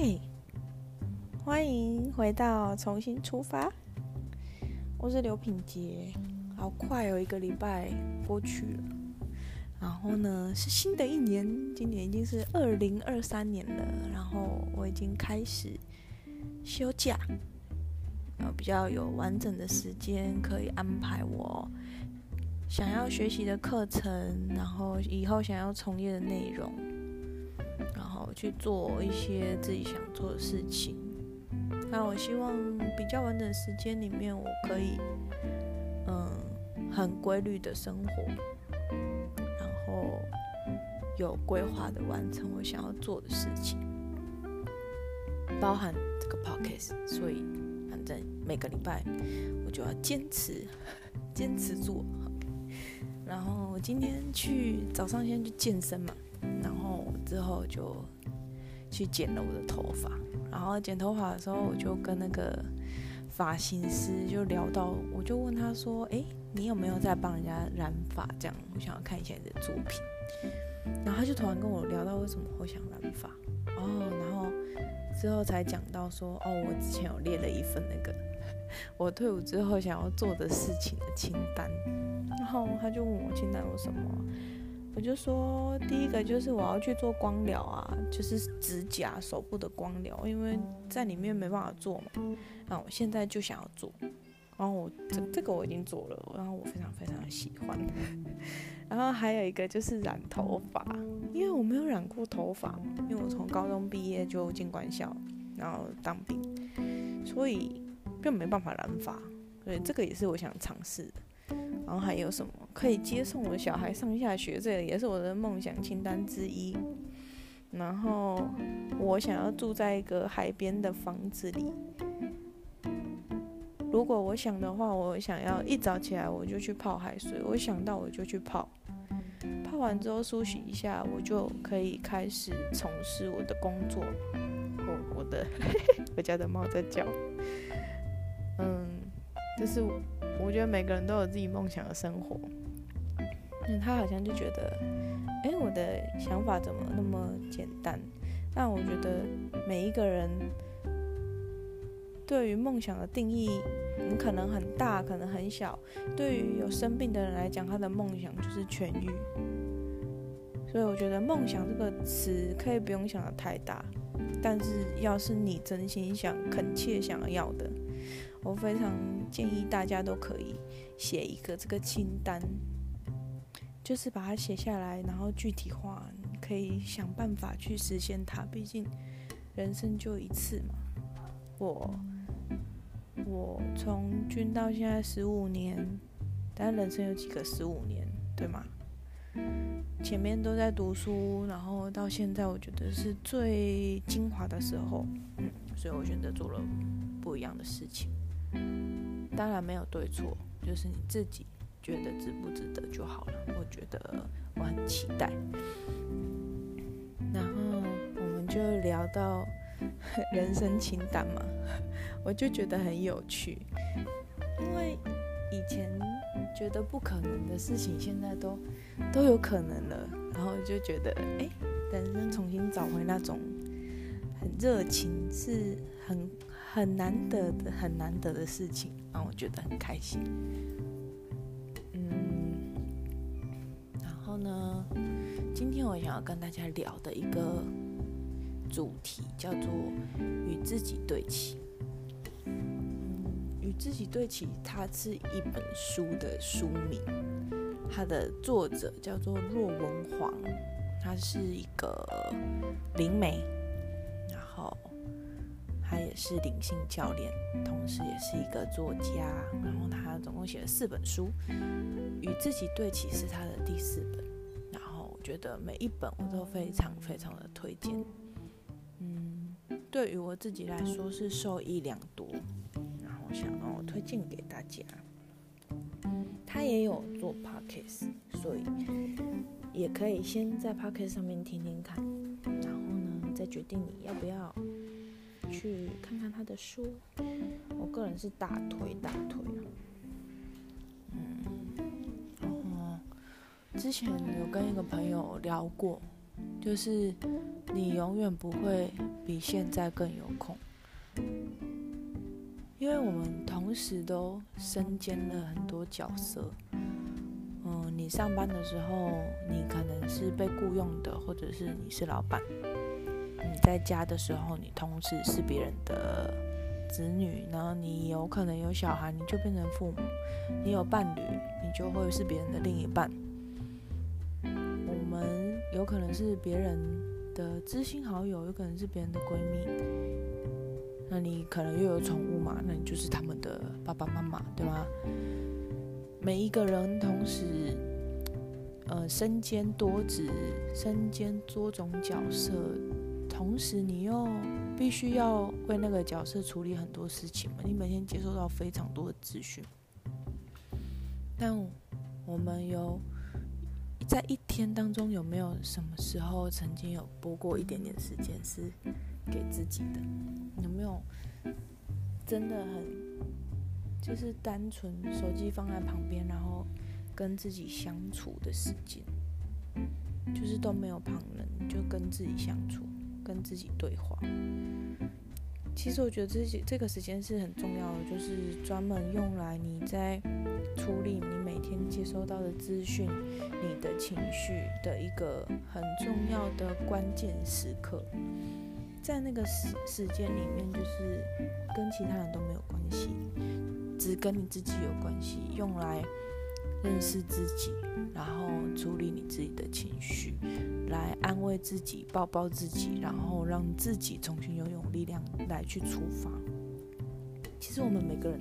嗨，欢迎回到重新出发。我是刘品杰，好快哦，一个礼拜过去了。然后呢，是新的一年，今年已经是二零二三年了。然后我已经开始休假，呃，比较有完整的时间可以安排我想要学习的课程，然后以后想要从业的内容。然后去做一些自己想做的事情。那我希望比较完整时间里面，我可以嗯很规律的生活，然后有规划的完成我想要做的事情，包含这个 podcast。所以反正每个礼拜我就要坚持 坚持做。然后我今天去早上先去健身嘛，然后之后就。去剪了我的头发，然后剪头发的时候，我就跟那个发型师就聊到，我就问他说：“哎，你有没有在帮人家染发？这样我想要看一下你的作品。”然后他就突然跟我聊到为什么会想染发哦，然后之后才讲到说：“哦，我之前有列了一份那个 我退伍之后想要做的事情的清单。”然后他就问我清单有什么。我就说，第一个就是我要去做光疗啊，就是指甲、手部的光疗，因为在里面没办法做嘛。那我现在就想要做，然后我这这个我已经做了，然后我非常非常的喜欢。然后还有一个就是染头发，因为我没有染过头发，因为我从高中毕业就进官校，然后当兵，所以就没办法染发，所以这个也是我想尝试的。然后还有什么可以接送我小孩上下学？这也是我的梦想清单之一。然后我想要住在一个海边的房子里。如果我想的话，我想要一早起来我就去泡海水。我想到我就去泡，泡完之后梳洗一下，我就可以开始从事我的工作。我我的 我家的猫在叫。嗯，就是。我觉得每个人都有自己梦想的生活，他好像就觉得，哎，我的想法怎么那么简单？但我觉得每一个人对于梦想的定义，你可能很大，可能很小。对于有生病的人来讲，他的梦想就是痊愈。所以我觉得梦想这个词可以不用想的太大，但是要是你真心想、恳切想要的。我非常建议大家都可以写一个这个清单，就是把它写下来，然后具体化，可以想办法去实现它。毕竟人生就一次嘛。我我从军到现在十五年，但人生有几个十五年，对吗？前面都在读书，然后到现在，我觉得是最精华的时候，嗯，所以我选择做了不一样的事情。当然没有对错，就是你自己觉得值不值得就好了。我觉得我很期待。然后我们就聊到 人生清单嘛，我就觉得很有趣，因为以前觉得不可能的事情，现在都都有可能了。然后就觉得，哎，人生重新找回那种很热情，是很。很难得的、很难得的事情，让我觉得很开心。我想要跟大家聊的一个主题叫做“与自己对齐”。，“与自己对齐”它是一本书的书名，它的作者叫做若文煌，他是一个灵媒。然后他也是灵性教练，同时也是一个作家。然后他总共写了四本书，《与自己对齐》是他的第四本。觉得每一本我都非常非常的推荐。嗯，对于我自己来说是受益良多。然后想让我推荐给大家。他也有做 podcast，所以也可以先在 podcast 上面听听看，然后呢再决定你要不要。去看看他的书，我个人是大推大推。之前有跟一个朋友聊过，就是你永远不会比现在更有空，因为我们同时都身兼了很多角色。嗯，你上班的时候，你可能是被雇佣的，或者是你是老板；你在家的时候，你同时是别人的子女，然后你有可能有小孩，你就变成父母；你有伴侣，你就会是别人的另一半。可能是别人的知心好友，有可能是别人的闺蜜。那你可能又有宠物嘛？那你就是他们的爸爸妈妈，对吗？每一个人同时，呃，身兼多职，身兼多种角色，同时你又必须要为那个角色处理很多事情嘛。你每天接收到非常多的资讯，但我们有在一天当中有没有什么时候曾经有播过一点点时间是给自己的？有没有真的很？就是单纯手机放在旁边，然后跟自己相处的时间，就是都没有旁人，就跟自己相处，跟自己对话。其实我觉得这些这个时间是很重要的，就是专门用来你在处理你每天接收到的资讯、你的情绪的一个很重要的关键时刻。在那个时时间里面，就是跟其他人都没有关系。只跟你自己有关系，用来认识自己，然后处理你自己的情绪，来安慰自己，抱抱自己，然后让自己重新拥有力量来去出发。其实我们每个人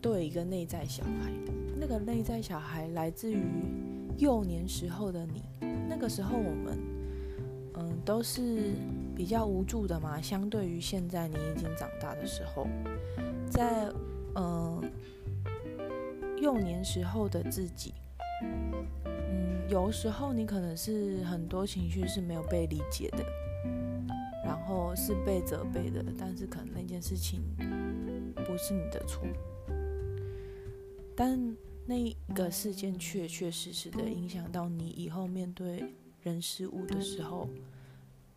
都有一个内在小孩，那个内在小孩来自于幼年时候的你。那个时候我们，嗯，都是比较无助的嘛，相对于现在你已经长大的时候，在。嗯，幼年时候的自己，嗯，有时候你可能是很多情绪是没有被理解的，然后是被责备的，但是可能那件事情不是你的错，但那个事件确确实实的影响到你以后面对人事物的时候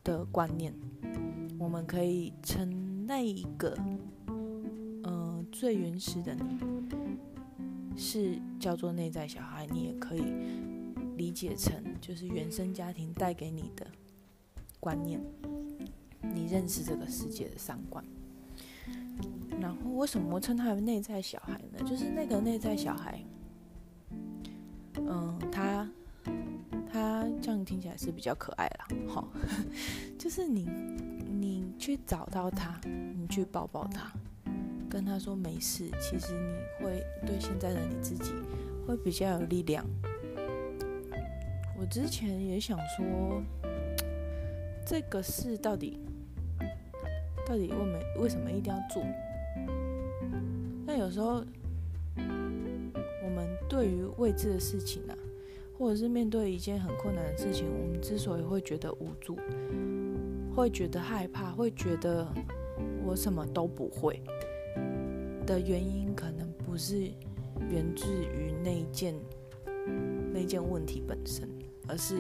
的观念，我们可以称那一个嗯。最原始的你是叫做内在小孩，你也可以理解成就是原生家庭带给你的观念，你认识这个世界的三观。然后为什么称他为内在小孩呢？就是那个内在小孩，嗯，他他这样听起来是比较可爱啦，好，就是你你去找到他，你去抱抱他。跟他说没事，其实你会对现在的你自己会比较有力量。我之前也想说，这个事到底到底为没为什么一定要做？但有时候我们对于未知的事情啊，或者是面对一件很困难的事情，我们之所以会觉得无助，会觉得害怕，会觉得我什么都不会。的原因可能不是源自于那件那件问题本身，而是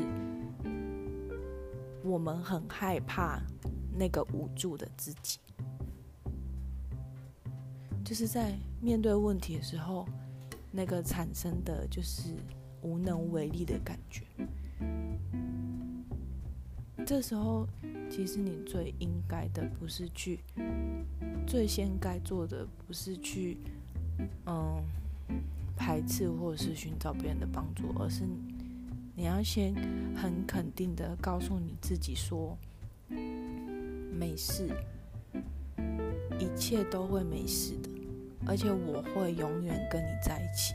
我们很害怕那个无助的自己，就是在面对问题的时候，那个产生的就是无能为力的感觉。这时候，其实你最应该的不是去。最先该做的不是去，嗯，排斥或者是寻找别人的帮助，而是你要先很肯定的告诉你自己说，没事，一切都会没事的，而且我会永远跟你在一起。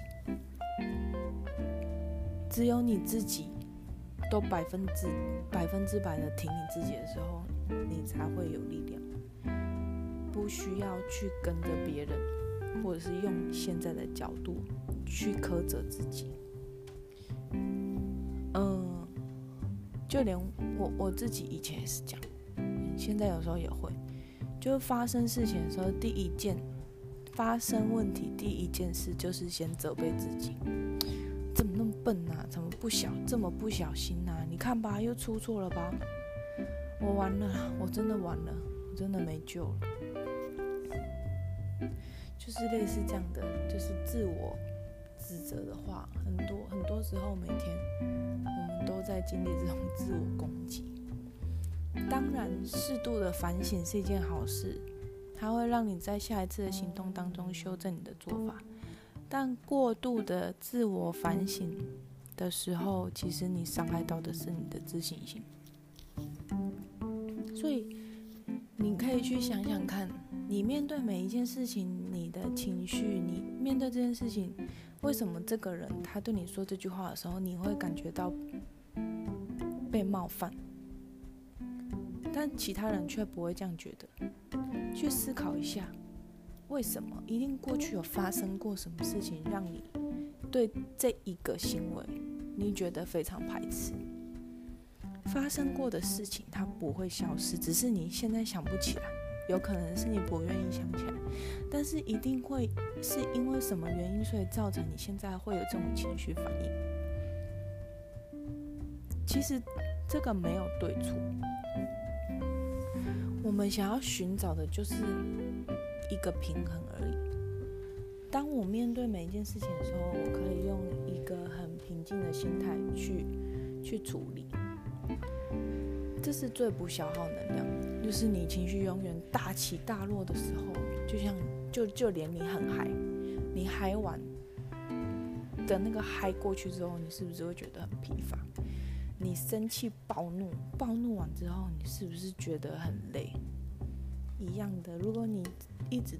只有你自己都百分之百分之百的挺你自己的时候，你才会有力量。不需要去跟着别人，或者是用现在的角度去苛责自己。嗯，就连我我自己以前也是这样，现在有时候也会，就发生事情的时候，第一件发生问题第一件事就是先责备自己，怎么那么笨啊？怎么不小这么不小心啊？你看吧，又出错了吧？我完了，我真的完了，我真的没救了。就是类似这样的，就是自我指责的话，很多很多时候，每天我们都在经历这种自我攻击。当然，适度的反省是一件好事，它会让你在下一次的行动当中修正你的做法。但过度的自我反省的时候，其实你伤害到的是你的自信心。所以，你可以去想想看，你面对每一件事情，你的情绪，你面对这件事情，为什么这个人他对你说这句话的时候，你会感觉到被冒犯？但其他人却不会这样觉得。去思考一下，为什么？一定过去有发生过什么事情，让你对这一个行为你觉得非常排斥？发生过的事情它不会消失，只是你现在想不起来，有可能是你不愿意想起来，但是一定会是因为什么原因，所以造成你现在会有这种情绪反应。其实这个没有对错。我们想要寻找的就是一个平衡而已。当我面对每一件事情的时候，我可以用一个很平静的心态去去处理，这是最不消耗能量。就是你情绪永远大起大落的时候，就像就就连你很嗨，你嗨完的那个嗨过去之后，你是不是会觉得很疲乏？你生气暴怒，暴怒完之后，你是不是觉得很累？一样的，如果你一直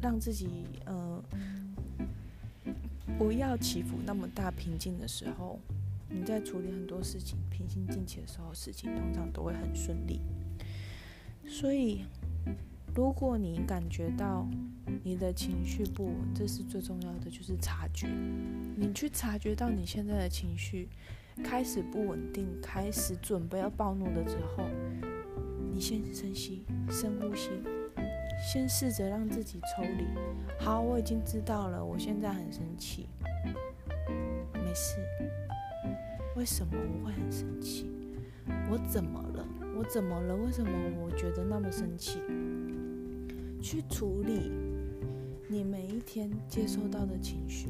让自己呃不要起伏那么大，平静的时候，你在处理很多事情平心静气的时候，事情通常都会很顺利。所以，如果你感觉到你的情绪不稳，这是最重要的，就是察觉。你去察觉到你现在的情绪。开始不稳定，开始准备要暴怒的时候，你先深吸，深呼吸，先试着让自己抽离。好，我已经知道了，我现在很生气，没事。为什么我会很生气？我怎么了？我怎么了？为什么我觉得那么生气？去处理你每一天接收到的情绪，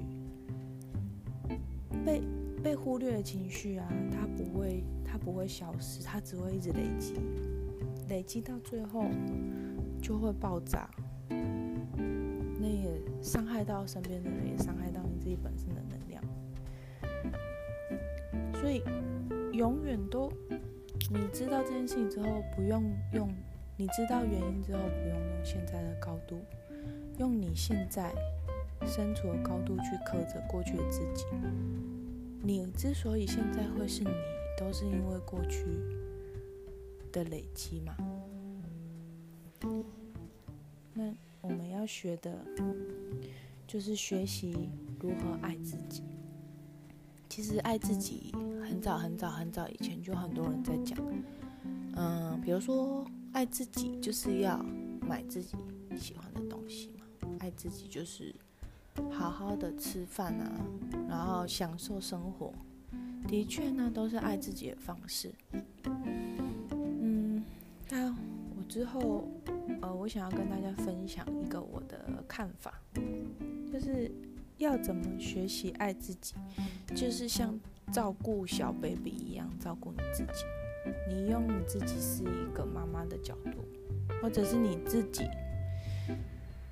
被。被忽略的情绪啊，它不会，它不会消失，它只会一直累积，累积到最后就会爆炸。那也伤害到身边的人，也伤害到你自己本身的能量。所以，永远都，你知道这件事情之后，不用用，你知道原因之后，不用用现在的高度，用你现在身处的高度去刻着过去的自己。你之所以现在会是你，都是因为过去的累积嘛。那我们要学的，就是学习如何爱自己。其实爱自己，很早很早很早以前就很多人在讲。嗯，比如说爱自己就是要买自己喜欢的东西嘛，爱自己就是。好好的吃饭啊，然后享受生活，的确呢，都是爱自己的方式。嗯，那我之后，呃，我想要跟大家分享一个我的看法，就是要怎么学习爱自己，就是像照顾小 baby 一样照顾你自己。你用你自己是一个妈妈的角度，或者是你自己，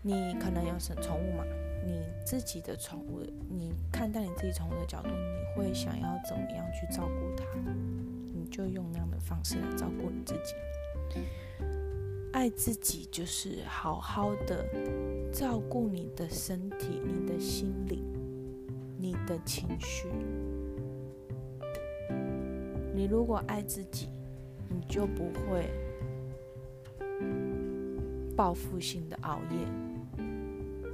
你可能有宠物嘛？你自己的宠物，你看待你自己宠物的角度，你会想要怎么样去照顾它？你就用那样的方式来照顾你自己。爱自己就是好好的照顾你的身体、你的心灵、你的情绪。你如果爱自己，你就不会报复性的熬夜。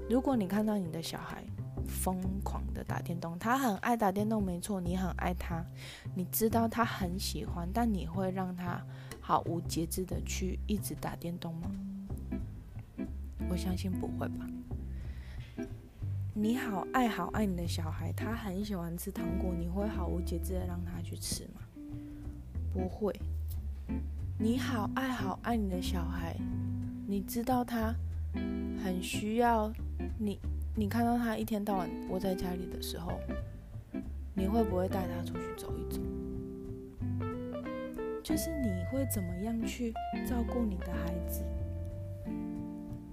如果你看到你的小孩疯狂的打电动，他很爱打电动，没错，你很爱他，你知道他很喜欢，但你会让他毫无节制的去一直打电动吗？我相信不会吧。你好爱好爱你的小孩，他很喜欢吃糖果，你会毫无节制的让他去吃吗？不会。你好爱好爱你的小孩，你知道他很需要你。你看到他一天到晚窝在家里的时候，你会不会带他出去走一走？就是你会怎么样去照顾你的孩子？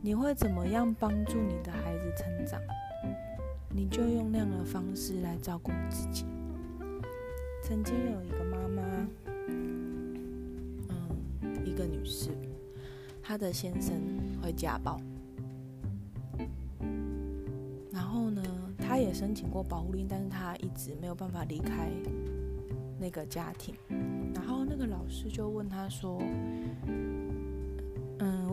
你会怎么样帮助你的孩子成长？你就用那样的方式来照顾自己。曾经有一个妈妈，嗯，一个女士，她的先生会家暴。然后呢，她也申请过保护令，但是她一直没有办法离开那个家庭。然后那个老师就问她说：“，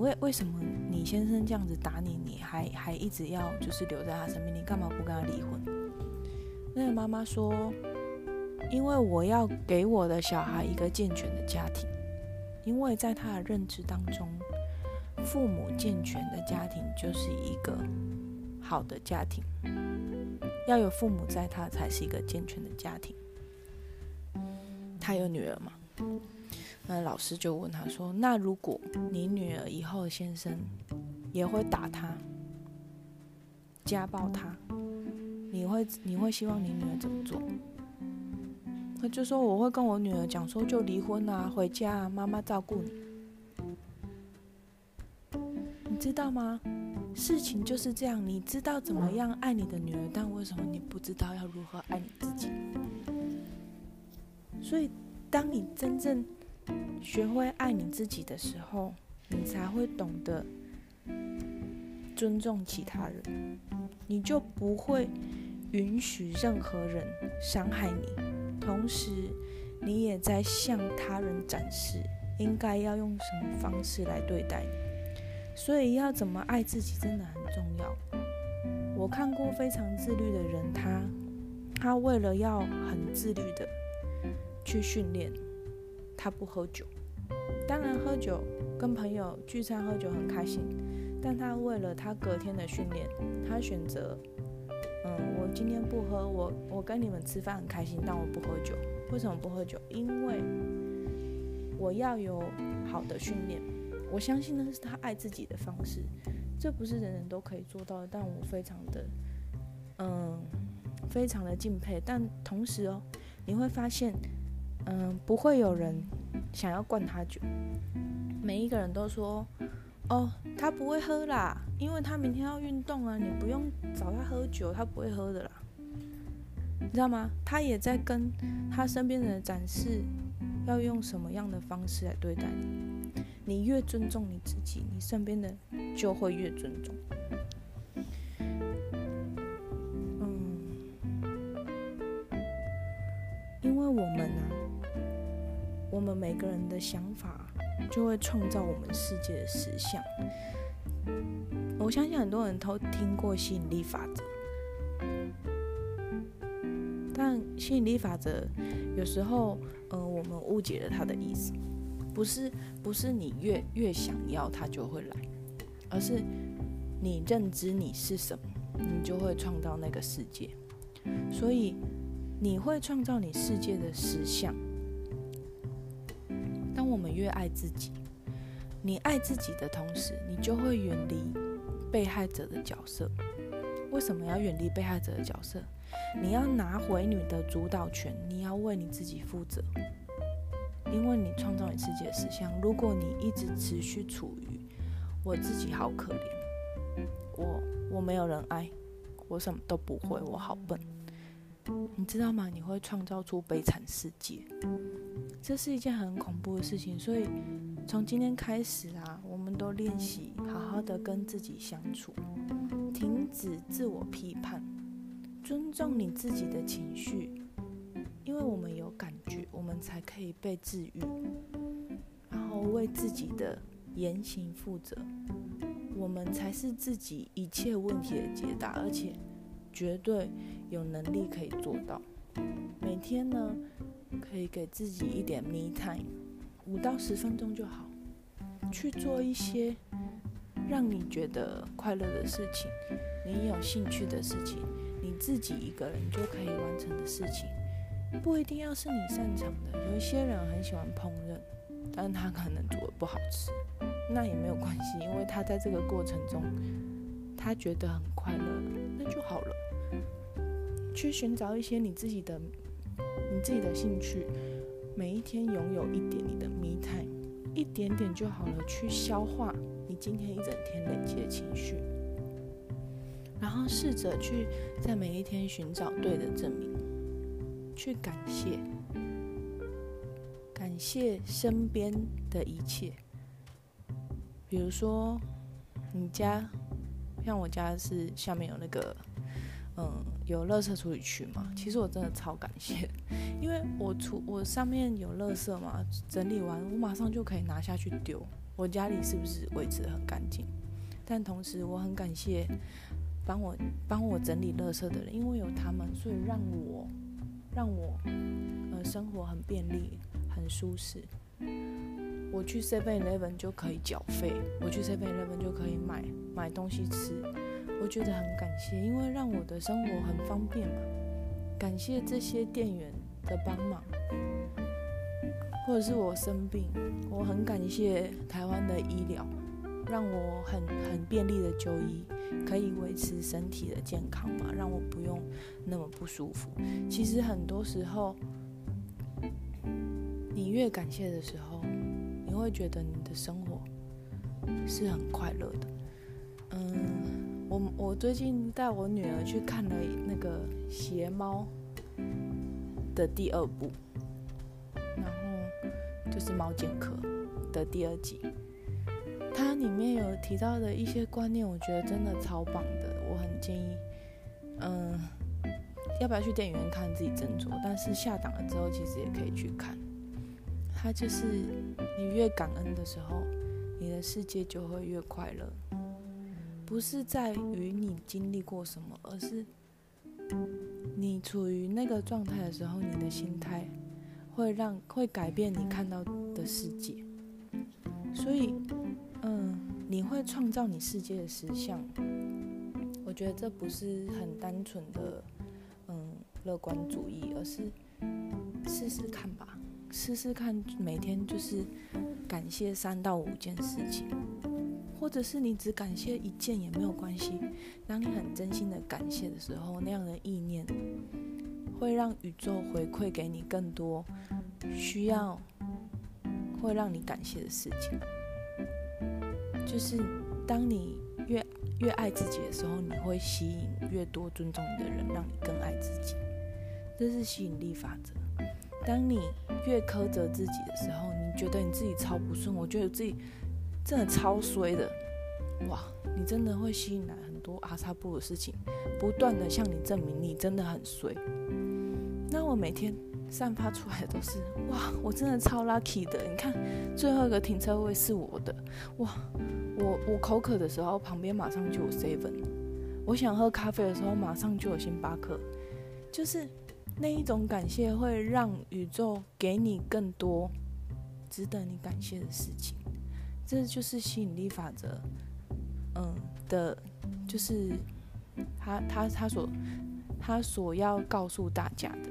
为为什么你先生这样子打你，你还还一直要就是留在他身边？你干嘛不跟他离婚？”那个妈妈说：“因为我要给我的小孩一个健全的家庭，因为在他的认知当中，父母健全的家庭就是一个好的家庭。”要有父母在，他才是一个健全的家庭。他有女儿吗？那老师就问他说：“那如果你女儿以后的先生也会打她、家暴她，你会你会希望你女儿怎么做？”他就说：“我会跟我女儿讲说，就离婚啊，回家啊，妈妈照顾你。你知道吗？”事情就是这样，你知道怎么样爱你的女儿，但为什么你不知道要如何爱你自己？所以，当你真正学会爱你自己的时候，你才会懂得尊重其他人，你就不会允许任何人伤害你，同时，你也在向他人展示应该要用什么方式来对待你。所以要怎么爱自己真的很重要。我看过非常自律的人，他他为了要很自律的去训练，他不喝酒。当然喝酒跟朋友聚餐喝酒很开心，但他为了他隔天的训练，他选择，嗯，我今天不喝，我我跟你们吃饭很开心，但我不喝酒。为什么不喝酒？因为我要有好的训练。我相信那是他爱自己的方式，这不是人人都可以做到的。但我非常的，嗯，非常的敬佩。但同时哦，你会发现，嗯，不会有人想要灌他酒。每一个人都说，哦，他不会喝啦，因为他明天要运动啊，你不用找他喝酒，他不会喝的啦。你知道吗？他也在跟他身边的人展示，要用什么样的方式来对待你。你越尊重你自己，你身边的就会越尊重。嗯，因为我们啊，我们每个人的想法就会创造我们世界的实相。我相信很多人都听过吸引力法则，但吸引力法则有时候，呃，我们误解了它的意思。不是不是你越越想要它就会来，而是你认知你是什么，你就会创造那个世界。所以你会创造你世界的实相。越爱自己，你爱自己的同时，你就会远离被害者的角色。为什么要远离被害者的角色？你要拿回你的主导权，你要为你自己负责。因为你创造你世界的实相，如果你一直持续处于我自己好可怜，我我没有人爱，我什么都不会，我好笨，你知道吗？你会创造出悲惨世界，这是一件很恐怖的事情。所以从今天开始啊，我们都练习好好的跟自己相处，停止自我批判，尊重你自己的情绪。因为我们有感觉，我们才可以被治愈，然后为自己的言行负责。我们才是自己一切问题的解答，而且绝对有能力可以做到。每天呢，可以给自己一点 me time，五到十分钟就好，去做一些让你觉得快乐的事情，你有兴趣的事情，你自己一个人就可以完成的事情。不一定要是你擅长的。有一些人很喜欢烹饪，但他可能煮的不好吃，那也没有关系，因为他在这个过程中，他觉得很快乐，那就好了。去寻找一些你自己的、你自己的兴趣，每一天拥有一点你的 me time，一点点就好了。去消化你今天一整天累积的情绪，然后试着去在每一天寻找对的证明，去感谢，感谢身边的一切。比如说，你家，像我家是下面有那个。嗯，有垃圾处理区嘛？其实我真的超感谢，因为我处我上面有垃圾嘛，整理完我马上就可以拿下去丢。我家里是不是维持的很干净？但同时我很感谢帮我帮我整理垃圾的人，因为有他们，所以让我让我呃生活很便利，很舒适。我去 Seven Eleven 就可以缴费，我去 Seven Eleven 就可以买买东西吃。我觉得很感谢，因为让我的生活很方便嘛。感谢这些店员的帮忙，或者是我生病，我很感谢台湾的医疗，让我很很便利的就医，可以维持身体的健康嘛，让我不用那么不舒服。其实很多时候，你越感谢的时候，你会觉得你的生活是很快乐的。嗯。我我最近带我女儿去看了那个《邪猫》的第二部，然后就是《猫剑客》的第二集。它里面有提到的一些观念，我觉得真的超棒的。我很建议，嗯，要不要去电影院看自己斟酌。但是下档了之后，其实也可以去看。它就是你越感恩的时候，你的世界就会越快乐。不是在于你经历过什么，而是你处于那个状态的时候，你的心态会让会改变你看到的世界。所以，嗯，你会创造你世界的实相。我觉得这不是很单纯的嗯乐观主义，而是试试看吧，试试看每天就是感谢三到五件事情。或者是你只感谢一件也没有关系。当你很真心的感谢的时候，那样的意念会让宇宙回馈给你更多需要会让你感谢的事情。就是当你越越爱自己的时候，你会吸引越多尊重你的人，让你更爱自己。这是吸引力法则。当你越苛责自己的时候，你觉得你自己超不顺，我觉得自己。真的超衰的，哇！你真的会吸引来很多阿萨布的事情，不断的向你证明你真的很衰。那我每天散发出来的都是，哇！我真的超 lucky 的。你看，最后一个停车位是我的，哇！我我口渴的时候，旁边马上就有 seven；我想喝咖啡的时候，马上就有星巴克。就是那一种感谢，会让宇宙给你更多值得你感谢的事情。这就是吸引力法则，嗯的，就是他他他所他所要告诉大家的。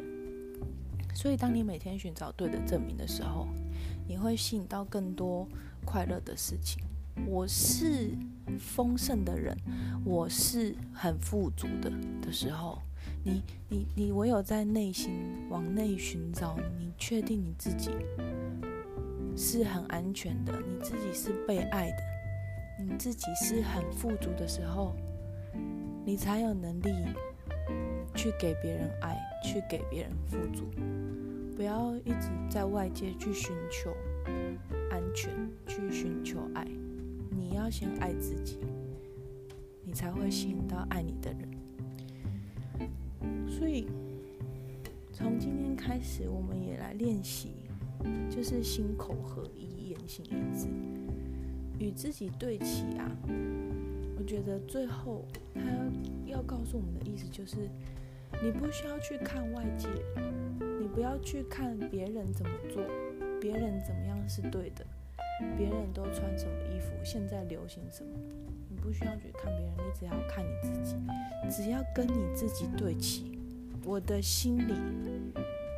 所以，当你每天寻找对的证明的时候，你会吸引到更多快乐的事情。我是丰盛的人，我是很富足的的时候，你你你唯有在内心往内寻找，你确定你自己。是很安全的，你自己是被爱的，你自己是很富足的时候，你才有能力去给别人爱，去给别人富足。不要一直在外界去寻求安全，去寻求爱。你要先爱自己，你才会吸引到爱你的人。所以，从今天开始，我们也来练习。就是心口合一，言行一致，与自己对齐啊！我觉得最后他要告诉我们的意思就是，你不需要去看外界，你不要去看别人怎么做，别人怎么样是对的，别人都穿什么衣服，现在流行什么，你不需要去看别人，你只要看你自己，只要跟你自己对齐，我的心里。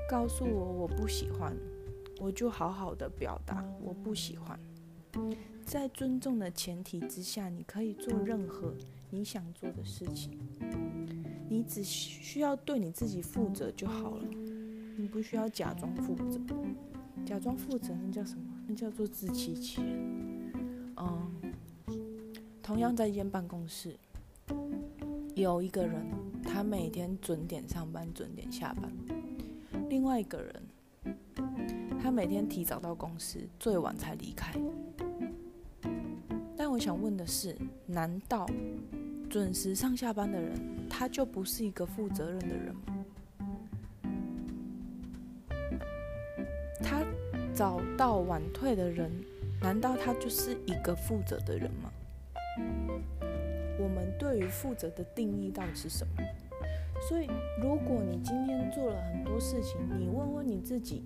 告诉我我不喜欢，我就好好的表达我不喜欢。在尊重的前提之下，你可以做任何你想做的事情。你只需要对你自己负责就好了，你不需要假装负责。假装负责那叫什么？那叫做自欺欺人。嗯，同样在一间办公室，有一个人他每天准点上班，准点下班；另外一个人，他每天提早到公司，最晚才离开。但我想问的是，难道准时上下班的人，他就不是一个负责任的人吗？他早到晚退的人，难道他就是一个负责的人吗？我们对于负责的定义到底是什么？所以，如果你今天做了很多事情，你问问你自己，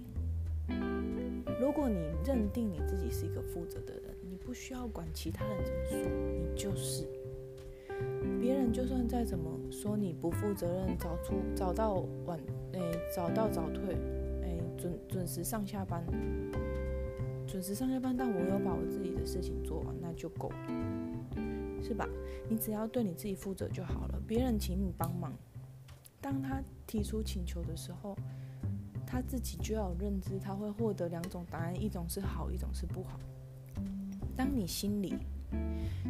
如果你认定你自己是一个负责的人。你不需要管其他人怎么说，你就是。别人就算再怎么说你不负责任，早出早到晚，哎，早到早退，哎，准准时上下班，准时上下班，但我有把我自己的事情做完，那就够了，是吧？你只要对你自己负责就好了。别人请你帮忙，当他提出请求的时候，他自己就要有认知，他会获得两种答案，一种是好，一种是不好。当你心里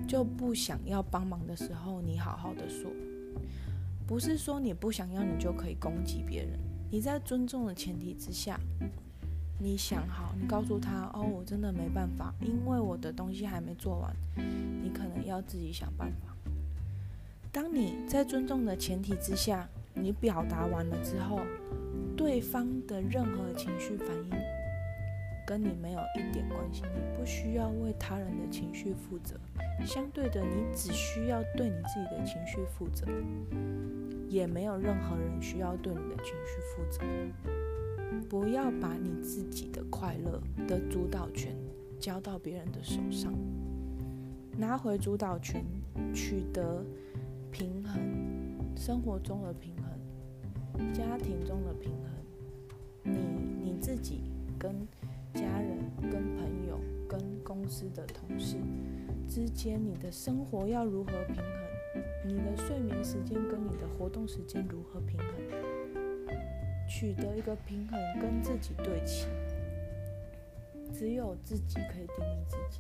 就不想要帮忙的时候，你好好的说，不是说你不想要你就可以攻击别人。你在尊重的前提之下，你想好，你告诉他哦，我真的没办法，因为我的东西还没做完，你可能要自己想办法。当你在尊重的前提之下，你表达完了之后，对方的任何情绪反应。跟你没有一点关系，你不需要为他人的情绪负责。相对的，你只需要对你自己的情绪负责，也没有任何人需要对你的情绪负责。不要把你自己的快乐的主导权交到别人的手上，拿回主导权，取得平衡，生活中的平衡，家庭中的平衡，你你自己跟。家人、跟朋友、跟公司的同事之间，你的生活要如何平衡？你的睡眠时间跟你的活动时间如何平衡？取得一个平衡，跟自己对齐。只有自己可以定义自己。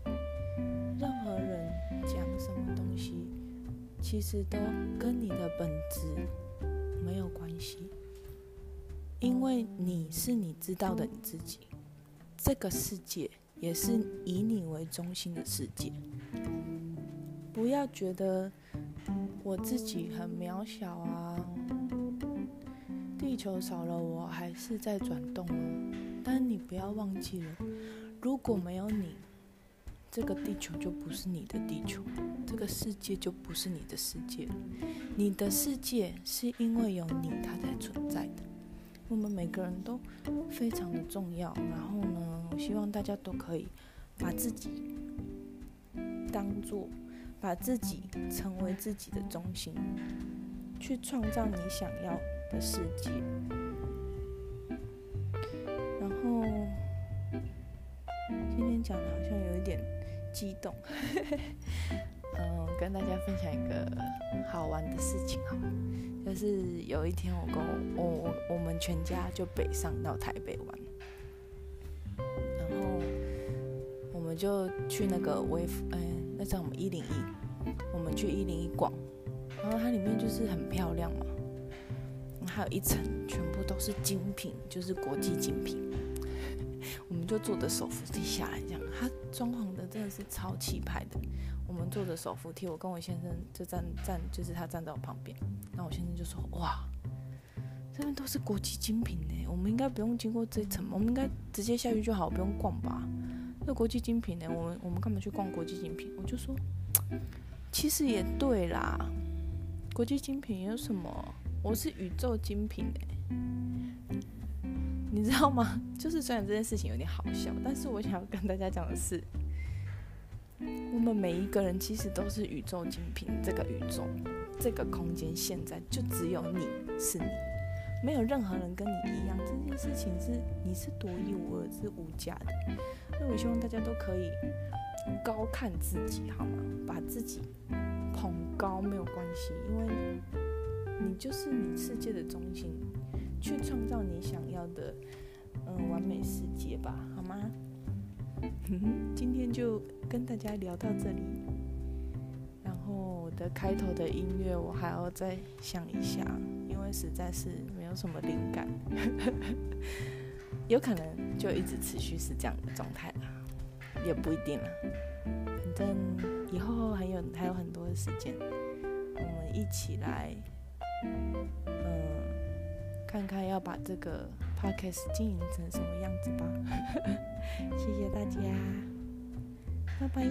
任何人讲什么东西，其实都跟你的本质没有关系，因为你是你知道的你自己。这个世界也是以你为中心的世界，不要觉得我自己很渺小啊，地球少了我还是在转动啊。但你不要忘记了，如果没有你，这个地球就不是你的地球，这个世界就不是你的世界。你的世界是因为有你，它才存在的。我们每个人都非常的重要，然后呢，我希望大家都可以把自己当做，把自己成为自己的中心，去创造你想要的世界。然后今天讲的好像有一点激动，嗯，跟大家分享一个好玩的事情哈。就是有一天，我跟我我我们全家就北上到台北玩，然后我们就去那个微，哎，那叫我们一零一，我们去一零一逛，然后它里面就是很漂亮嘛，还有一层全部都是精品，就是国际精品，们就坐着手扶梯下来，这样，它装潢的真的是超气派的。我们坐着手扶梯，我跟我先生就站站，就是他站在我旁边。那我先生就说：“哇，这边都是国际精品呢，我们应该不用经过这层，我们应该直接下去就好，不用逛吧？那国际精品呢，我们我们干嘛去逛国际精品？”我就说：“其实也对啦，国际精品有什么？我是宇宙精品哎，你知道吗？就是虽然这件事情有点好笑，但是我想要跟大家讲的是。”我们每一个人其实都是宇宙精品，这个宇宙，这个空间现在就只有你是你，没有任何人跟你一样，这件事情是你是独一无二、是无价的。所以我希望大家都可以高看自己，好吗？把自己捧高没有关系，因为你就是你世界的中心，去创造你想要的嗯完美世界吧，好吗？今天就跟大家聊到这里，然后我的开头的音乐我还要再想一下，因为实在是没有什么灵感，有可能就一直持续是这样的状态啦，也不一定啦。反正以后还有还有很多的时间，我们一起来，嗯，看看要把这个 podcast 经营成什么样子吧。谢谢大家，拜拜。